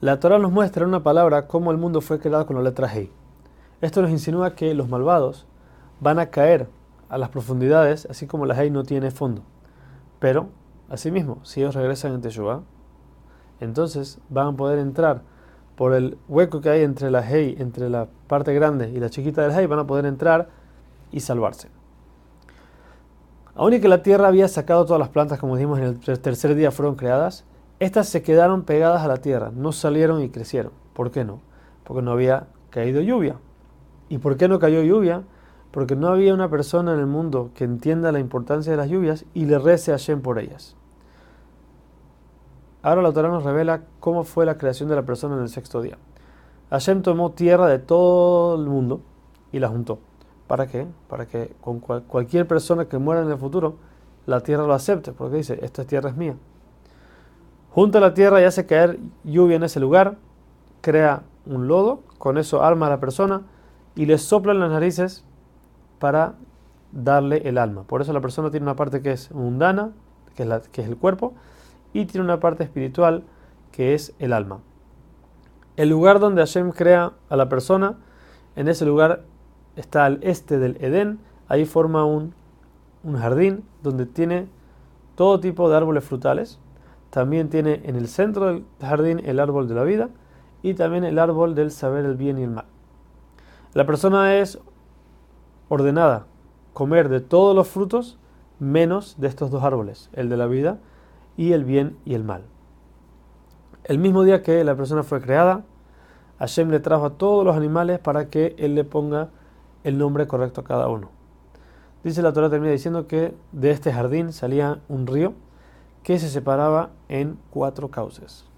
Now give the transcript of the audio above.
La Torah nos muestra en una palabra cómo el mundo fue creado con la letra Hei. Esto nos insinúa que los malvados van a caer a las profundidades, así como la Hei no tiene fondo. Pero, asimismo, si ellos regresan en Teshuvah, entonces van a poder entrar por el hueco que hay entre la Hei, entre la parte grande y la chiquita del Hei, van a poder entrar y salvarse. Aun y que la tierra había sacado todas las plantas, como dijimos en el tercer día fueron creadas, estas se quedaron pegadas a la tierra, no salieron y crecieron. ¿Por qué no? Porque no había caído lluvia. ¿Y por qué no cayó lluvia? Porque no había una persona en el mundo que entienda la importancia de las lluvias y le rece a Hashem por ellas. Ahora la autora nos revela cómo fue la creación de la persona en el sexto día. Hashem tomó tierra de todo el mundo y la juntó. ¿Para qué? Para que con cualquier persona que muera en el futuro, la tierra lo acepte, porque dice, esta tierra es mía. Junta la tierra y hace caer lluvia en ese lugar, crea un lodo, con eso arma a la persona y le sopla en las narices para darle el alma. Por eso la persona tiene una parte que es mundana, que es, la, que es el cuerpo, y tiene una parte espiritual que es el alma. El lugar donde Hashem crea a la persona, en ese lugar está al este del Edén, ahí forma un, un jardín donde tiene todo tipo de árboles frutales. También tiene en el centro del jardín el árbol de la vida y también el árbol del saber el bien y el mal. La persona es ordenada comer de todos los frutos menos de estos dos árboles, el de la vida y el bien y el mal. El mismo día que la persona fue creada, Hashem le trajo a todos los animales para que él le ponga el nombre correcto a cada uno. Dice la Torah termina diciendo que de este jardín salía un río que se separaba en cuatro cauces.